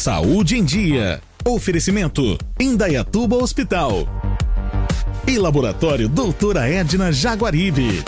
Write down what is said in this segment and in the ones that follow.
Saúde em Dia. Oferecimento Indaiatuba Hospital. E Laboratório Doutora Edna Jaguaribe.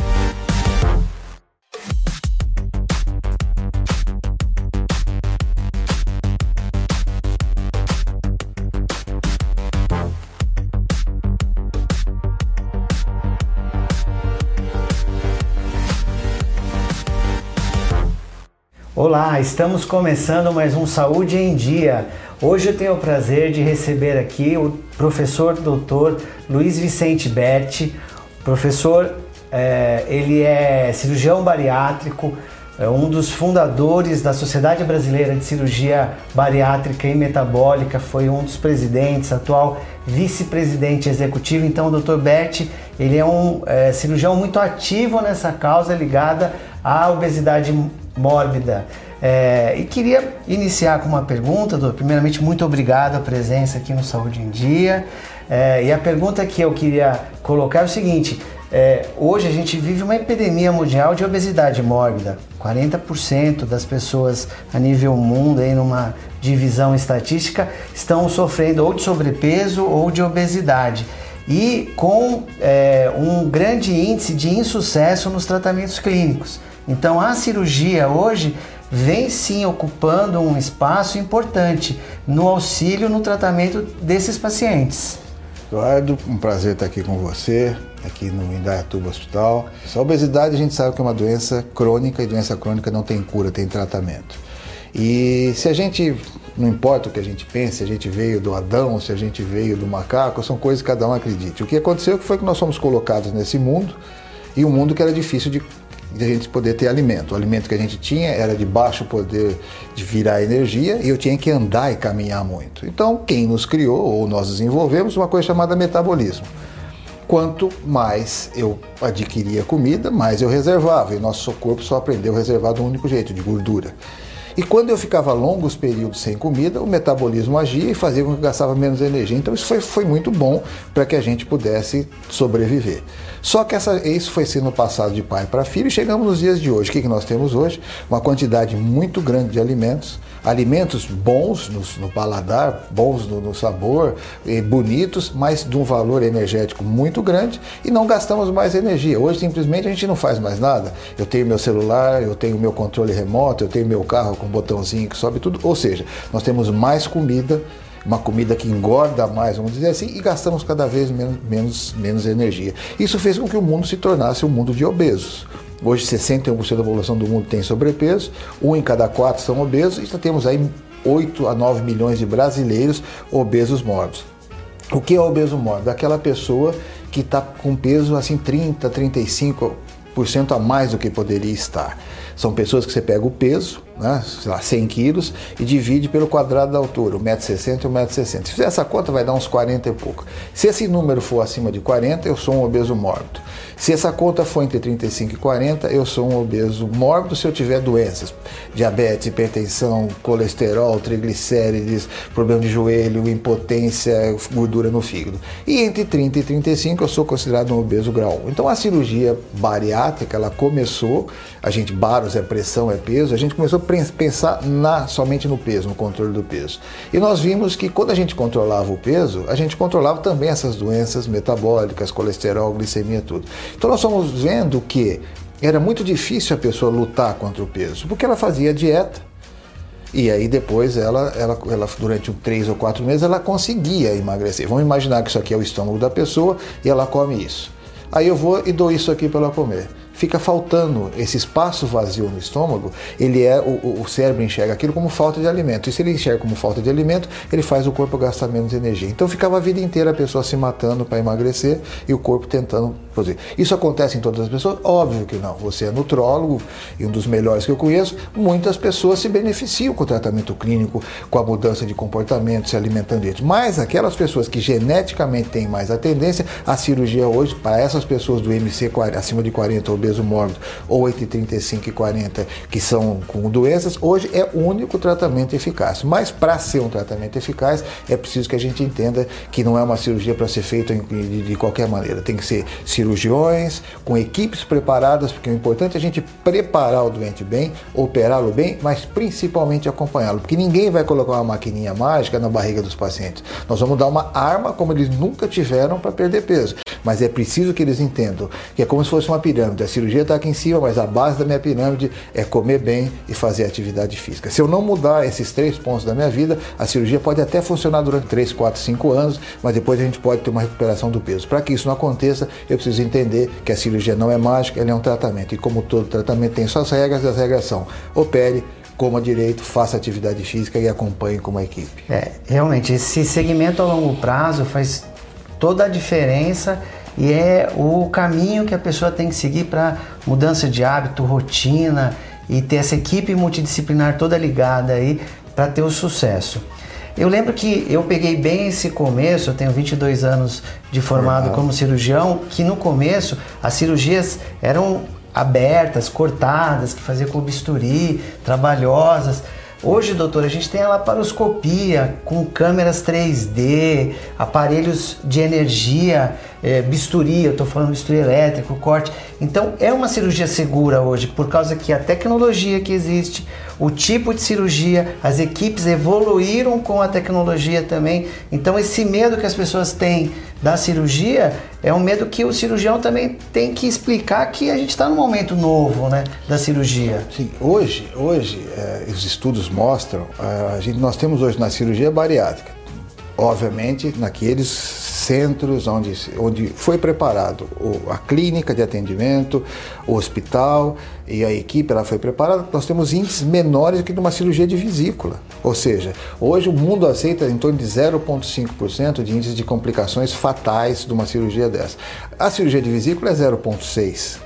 Olá, estamos começando mais um Saúde em Dia. Hoje eu tenho o prazer de receber aqui o professor doutor Luiz Vicente Berti. Professor, é, ele é cirurgião bariátrico, é um dos fundadores da Sociedade Brasileira de Cirurgia Bariátrica e Metabólica, foi um dos presidentes, atual vice-presidente executivo. Então, o doutor Berti, ele é um é, cirurgião muito ativo nessa causa ligada à obesidade mórbida. É, e queria iniciar com uma pergunta, doutor. Primeiramente, muito obrigado a presença aqui no Saúde em Dia. É, e a pergunta que eu queria colocar é o seguinte: é, hoje a gente vive uma epidemia mundial de obesidade mórbida. 40% das pessoas a nível mundo, aí numa divisão estatística, estão sofrendo ou de sobrepeso ou de obesidade. E com é, um grande índice de insucesso nos tratamentos clínicos. Então a cirurgia hoje vem sim ocupando um espaço importante no auxílio no tratamento desses pacientes. Eduardo, um prazer estar aqui com você, aqui no Indaiatuba Hospital. A obesidade a gente sabe que é uma doença crônica e doença crônica não tem cura, tem tratamento. E se a gente, não importa o que a gente pense, se a gente veio do Adão, se a gente veio do macaco, são coisas que cada um acredite. O que aconteceu foi que nós fomos colocados nesse mundo e um mundo que era difícil de de a gente poder ter alimento. O alimento que a gente tinha era de baixo poder de virar energia e eu tinha que andar e caminhar muito. Então, quem nos criou ou nós desenvolvemos uma coisa chamada metabolismo. Quanto mais eu adquiria comida, mais eu reservava. E nosso corpo só aprendeu a reservar de um único jeito, de gordura. E quando eu ficava longos períodos sem comida, o metabolismo agia e fazia com que gastava menos energia. Então isso foi, foi muito bom para que a gente pudesse sobreviver. Só que essa, isso foi sendo passado de pai para filho e chegamos nos dias de hoje. O que, que nós temos hoje? Uma quantidade muito grande de alimentos, alimentos bons no, no paladar, bons no, no sabor, bonitos, mas de um valor energético muito grande e não gastamos mais energia. Hoje simplesmente a gente não faz mais nada. Eu tenho meu celular, eu tenho meu controle remoto, eu tenho meu carro com um botãozinho que sobe tudo. Ou seja, nós temos mais comida uma comida que engorda mais, vamos dizer assim, e gastamos cada vez menos, menos, menos energia. Isso fez com que o mundo se tornasse um mundo de obesos. Hoje, 61% da população do mundo tem sobrepeso, um em cada quatro são obesos, e já temos aí 8 a 9 milhões de brasileiros obesos mórbidos. O que é obeso mórbido? Aquela pessoa que está com peso assim 30, 35% a mais do que poderia estar. São pessoas que você pega o peso, né, sei lá, 100 quilos, e divide pelo quadrado da altura, 1,60m e 1,60m. Se fizer essa conta, vai dar uns 40 e pouco. Se esse número for acima de 40, eu sou um obeso mórbido. Se essa conta for entre 35 e 40, eu sou um obeso mórbido se eu tiver doenças, diabetes, hipertensão, colesterol, triglicérides, problema de joelho, impotência, gordura no fígado. E entre 30 e 35 eu sou considerado um obeso grau 1. Então a cirurgia bariátrica, ela começou, a gente, baros é pressão, é peso, a gente começou pensar na, somente no peso, no controle do peso. E nós vimos que quando a gente controlava o peso, a gente controlava também essas doenças metabólicas, colesterol, glicemia, tudo. Então nós estamos vendo que era muito difícil a pessoa lutar contra o peso, porque ela fazia dieta, e aí depois ela, ela, ela durante três ou quatro meses ela conseguia emagrecer. Vamos imaginar que isso aqui é o estômago da pessoa e ela come isso. Aí eu vou e dou isso aqui para ela comer fica faltando esse espaço vazio no estômago, ele é o, o, cérebro enxerga aquilo como falta de alimento. E se ele enxerga como falta de alimento, ele faz o corpo gastar menos energia. Então ficava a vida inteira a pessoa se matando para emagrecer e o corpo tentando produzir. Isso acontece em todas as pessoas? Óbvio que não. Você é nutrólogo e um dos melhores que eu conheço, muitas pessoas se beneficiam com o tratamento clínico, com a mudança de comportamento, se alimentando direito. Mas aquelas pessoas que geneticamente têm mais a tendência, a cirurgia hoje, para essas pessoas do MC acima de 40 ou obeso mórbido, ou entre 35 e 40 que são com doenças, hoje é o único tratamento eficaz. Mas para ser um tratamento eficaz, é preciso que a gente entenda que não é uma cirurgia para ser feita de, qualquer maneira. Tem que ser cirurgiões, com equipes preparadas, porque o importante é a gente preparar o doente bem, operá-lo bem, mas principalmente acompanhá-lo, porque ninguém vai colocar uma maquininha mágica na barriga dos pacientes. Nós vamos dar uma arma como eles nunca tiveram para perder peso. Mas é preciso que eles entendam que é como se fosse uma pirâmide. A cirurgia está aqui em cima, mas a base da minha pirâmide é comer bem e fazer atividade física. Se eu não mudar esses três pontos da minha vida, a cirurgia pode até funcionar durante 3, 4, 5 anos, mas depois a gente pode ter uma recuperação do peso. Para que isso não aconteça, eu preciso entender que a cirurgia não é mágica, ela é um tratamento. E como todo tratamento tem suas regras, as regras são opere, coma direito, faça atividade física e acompanhe como equipe. É, realmente, esse segmento a longo prazo faz toda a diferença e é o caminho que a pessoa tem que seguir para mudança de hábito, rotina e ter essa equipe multidisciplinar toda ligada aí para ter o sucesso. Eu lembro que eu peguei bem esse começo, eu tenho 22 anos de formado como cirurgião, que no começo as cirurgias eram abertas, cortadas, que fazia com bisturi, trabalhosas. Hoje, doutor, a gente tem a laparoscopia com câmeras 3D, aparelhos de energia, é, bisturi, eu estou falando bisturi elétrico, corte. Então, é uma cirurgia segura hoje, por causa que a tecnologia que existe, o tipo de cirurgia, as equipes evoluíram com a tecnologia também. Então, esse medo que as pessoas têm da cirurgia é um medo que o cirurgião também tem que explicar que a gente está num momento novo né, da cirurgia. Sim, hoje, hoje é, os estudos mostram, a gente, nós temos hoje na cirurgia bariátrica, obviamente naqueles centros onde, onde foi preparado a clínica de atendimento, o hospital e a equipe ela foi preparada, nós temos índices menores do que numa cirurgia de vesícula. Ou seja, hoje o mundo aceita em torno de 0,5% de índice de complicações fatais de uma cirurgia dessa. A cirurgia de vesícula é 0,6%.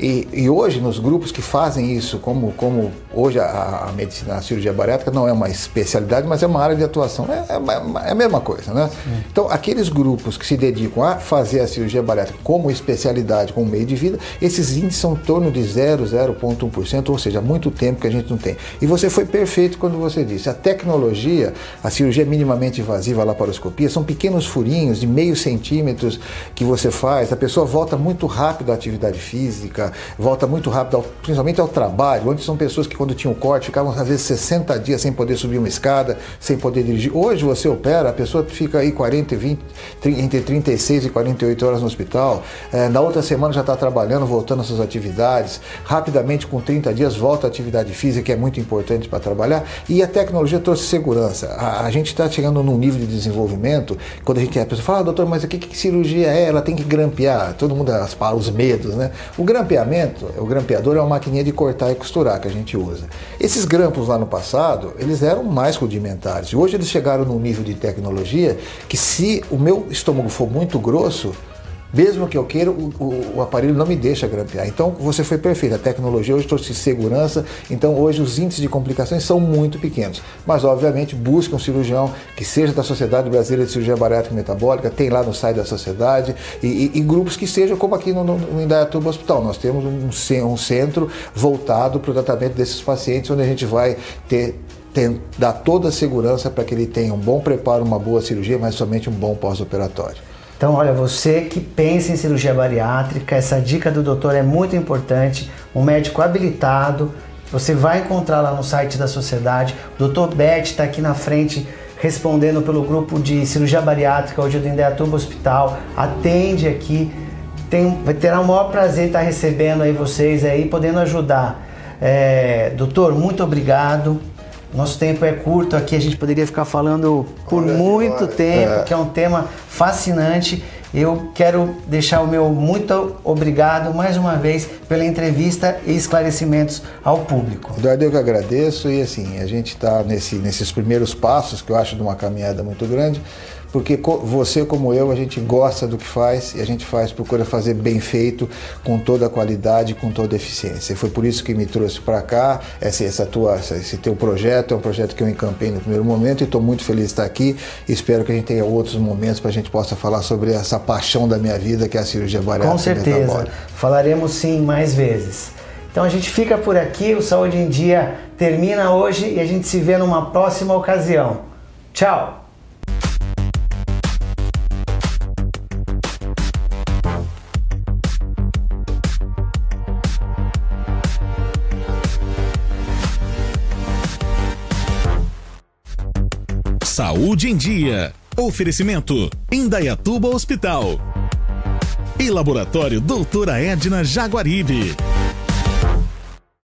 E, e, hoje, nos grupos que fazem isso, como, como hoje a, a, medicina, a cirurgia bariátrica não é uma especialidade, mas é uma área de atuação, é, é, é a mesma coisa, né? Então, aqueles grupos que se dedicam a fazer a cirurgia bariátrica como especialidade, como meio de vida, esses índices são em torno de 0, 0,1%, ou seja, muito tempo que a gente não tem. E você foi perfeito quando você disse, a tecnologia, a cirurgia minimamente invasiva, a laparoscopia, são pequenos furinhos de meio centímetros que você faz, a pessoa volta muito rápido à atividade física, volta muito rápido, ao, principalmente ao trabalho. Antes são pessoas que quando tinham corte ficavam às vezes 60 dias sem poder subir uma escada, sem poder dirigir. Hoje você opera, a pessoa fica aí 40 e 20, entre 36 e 48 horas no hospital. É, na outra semana já está trabalhando, voltando às suas atividades. Rapidamente, com 30 dias, volta à atividade física, que é muito importante para trabalhar. E a tecnologia trouxe segurança. A, a gente está chegando num nível de desenvolvimento, quando a gente a pessoa fala, ah, doutor, mas o que, que cirurgia é? Ela tem que grampear. Todo mundo, as, os medos, né? O grampeamento, o grampeador é uma maquininha de cortar e costurar que a gente usa. Esses grampos lá no passado, eles eram mais rudimentares. E hoje eles chegaram num nível de tecnologia que se o meu estômago for muito grosso, mesmo que eu queira, o, o, o, aparelho não me deixa grampear. Então você foi perfeito. A tecnologia hoje trouxe segurança, então hoje os índices de complicações são muito pequenos. Mas obviamente busca um cirurgião que seja da Sociedade Brasileira de Cirurgia Bariátrica e Metabólica, tem lá no site da sociedade, e, e, e grupos que sejam como aqui no, no, no Indaiatuba Hospital. Nós temos um, um centro voltado para o tratamento desses pacientes, onde a gente vai ter tem, dar toda a segurança para que ele tenha um bom preparo, uma boa cirurgia, mas somente um bom pós-operatório. Então, olha, você que pensa em cirurgia bariátrica, essa dica do doutor é muito importante. Um médico habilitado, você vai encontrar lá no site da sociedade. O doutor Beth está aqui na frente respondendo pelo grupo de cirurgia bariátrica hoje do Indaiatuba Hospital. Atende aqui. Tem, vai ter o maior prazer estar recebendo aí vocês aí, podendo ajudar. É, doutor, muito obrigado. Nosso tempo é curto aqui, a gente poderia ficar falando por olha, muito olha. tempo, é. que é um tema fascinante. Eu quero deixar o meu muito obrigado mais uma vez pela entrevista e esclarecimentos ao público. Eduardo, eu que agradeço e assim, a gente está nesse, nesses primeiros passos que eu acho de uma caminhada muito grande, porque você como eu, a gente gosta do que faz e a gente faz, procura fazer bem feito, com toda a qualidade, com toda a eficiência. E foi por isso que me trouxe para cá, essa, essa tua, esse teu projeto, é um projeto que eu encampei no primeiro momento e estou muito feliz de estar aqui. Espero que a gente tenha outros momentos para a gente possa falar sobre essa paixão da minha vida, que é a cirurgia bariátrica. Com certeza, falaremos sim mais vezes. Então a gente fica por aqui, o Saúde em Dia termina hoje e a gente se vê numa próxima ocasião. Tchau! Saúde em Dia. Oferecimento: Indaiatuba Hospital. E Laboratório Doutora Edna Jaguaribe.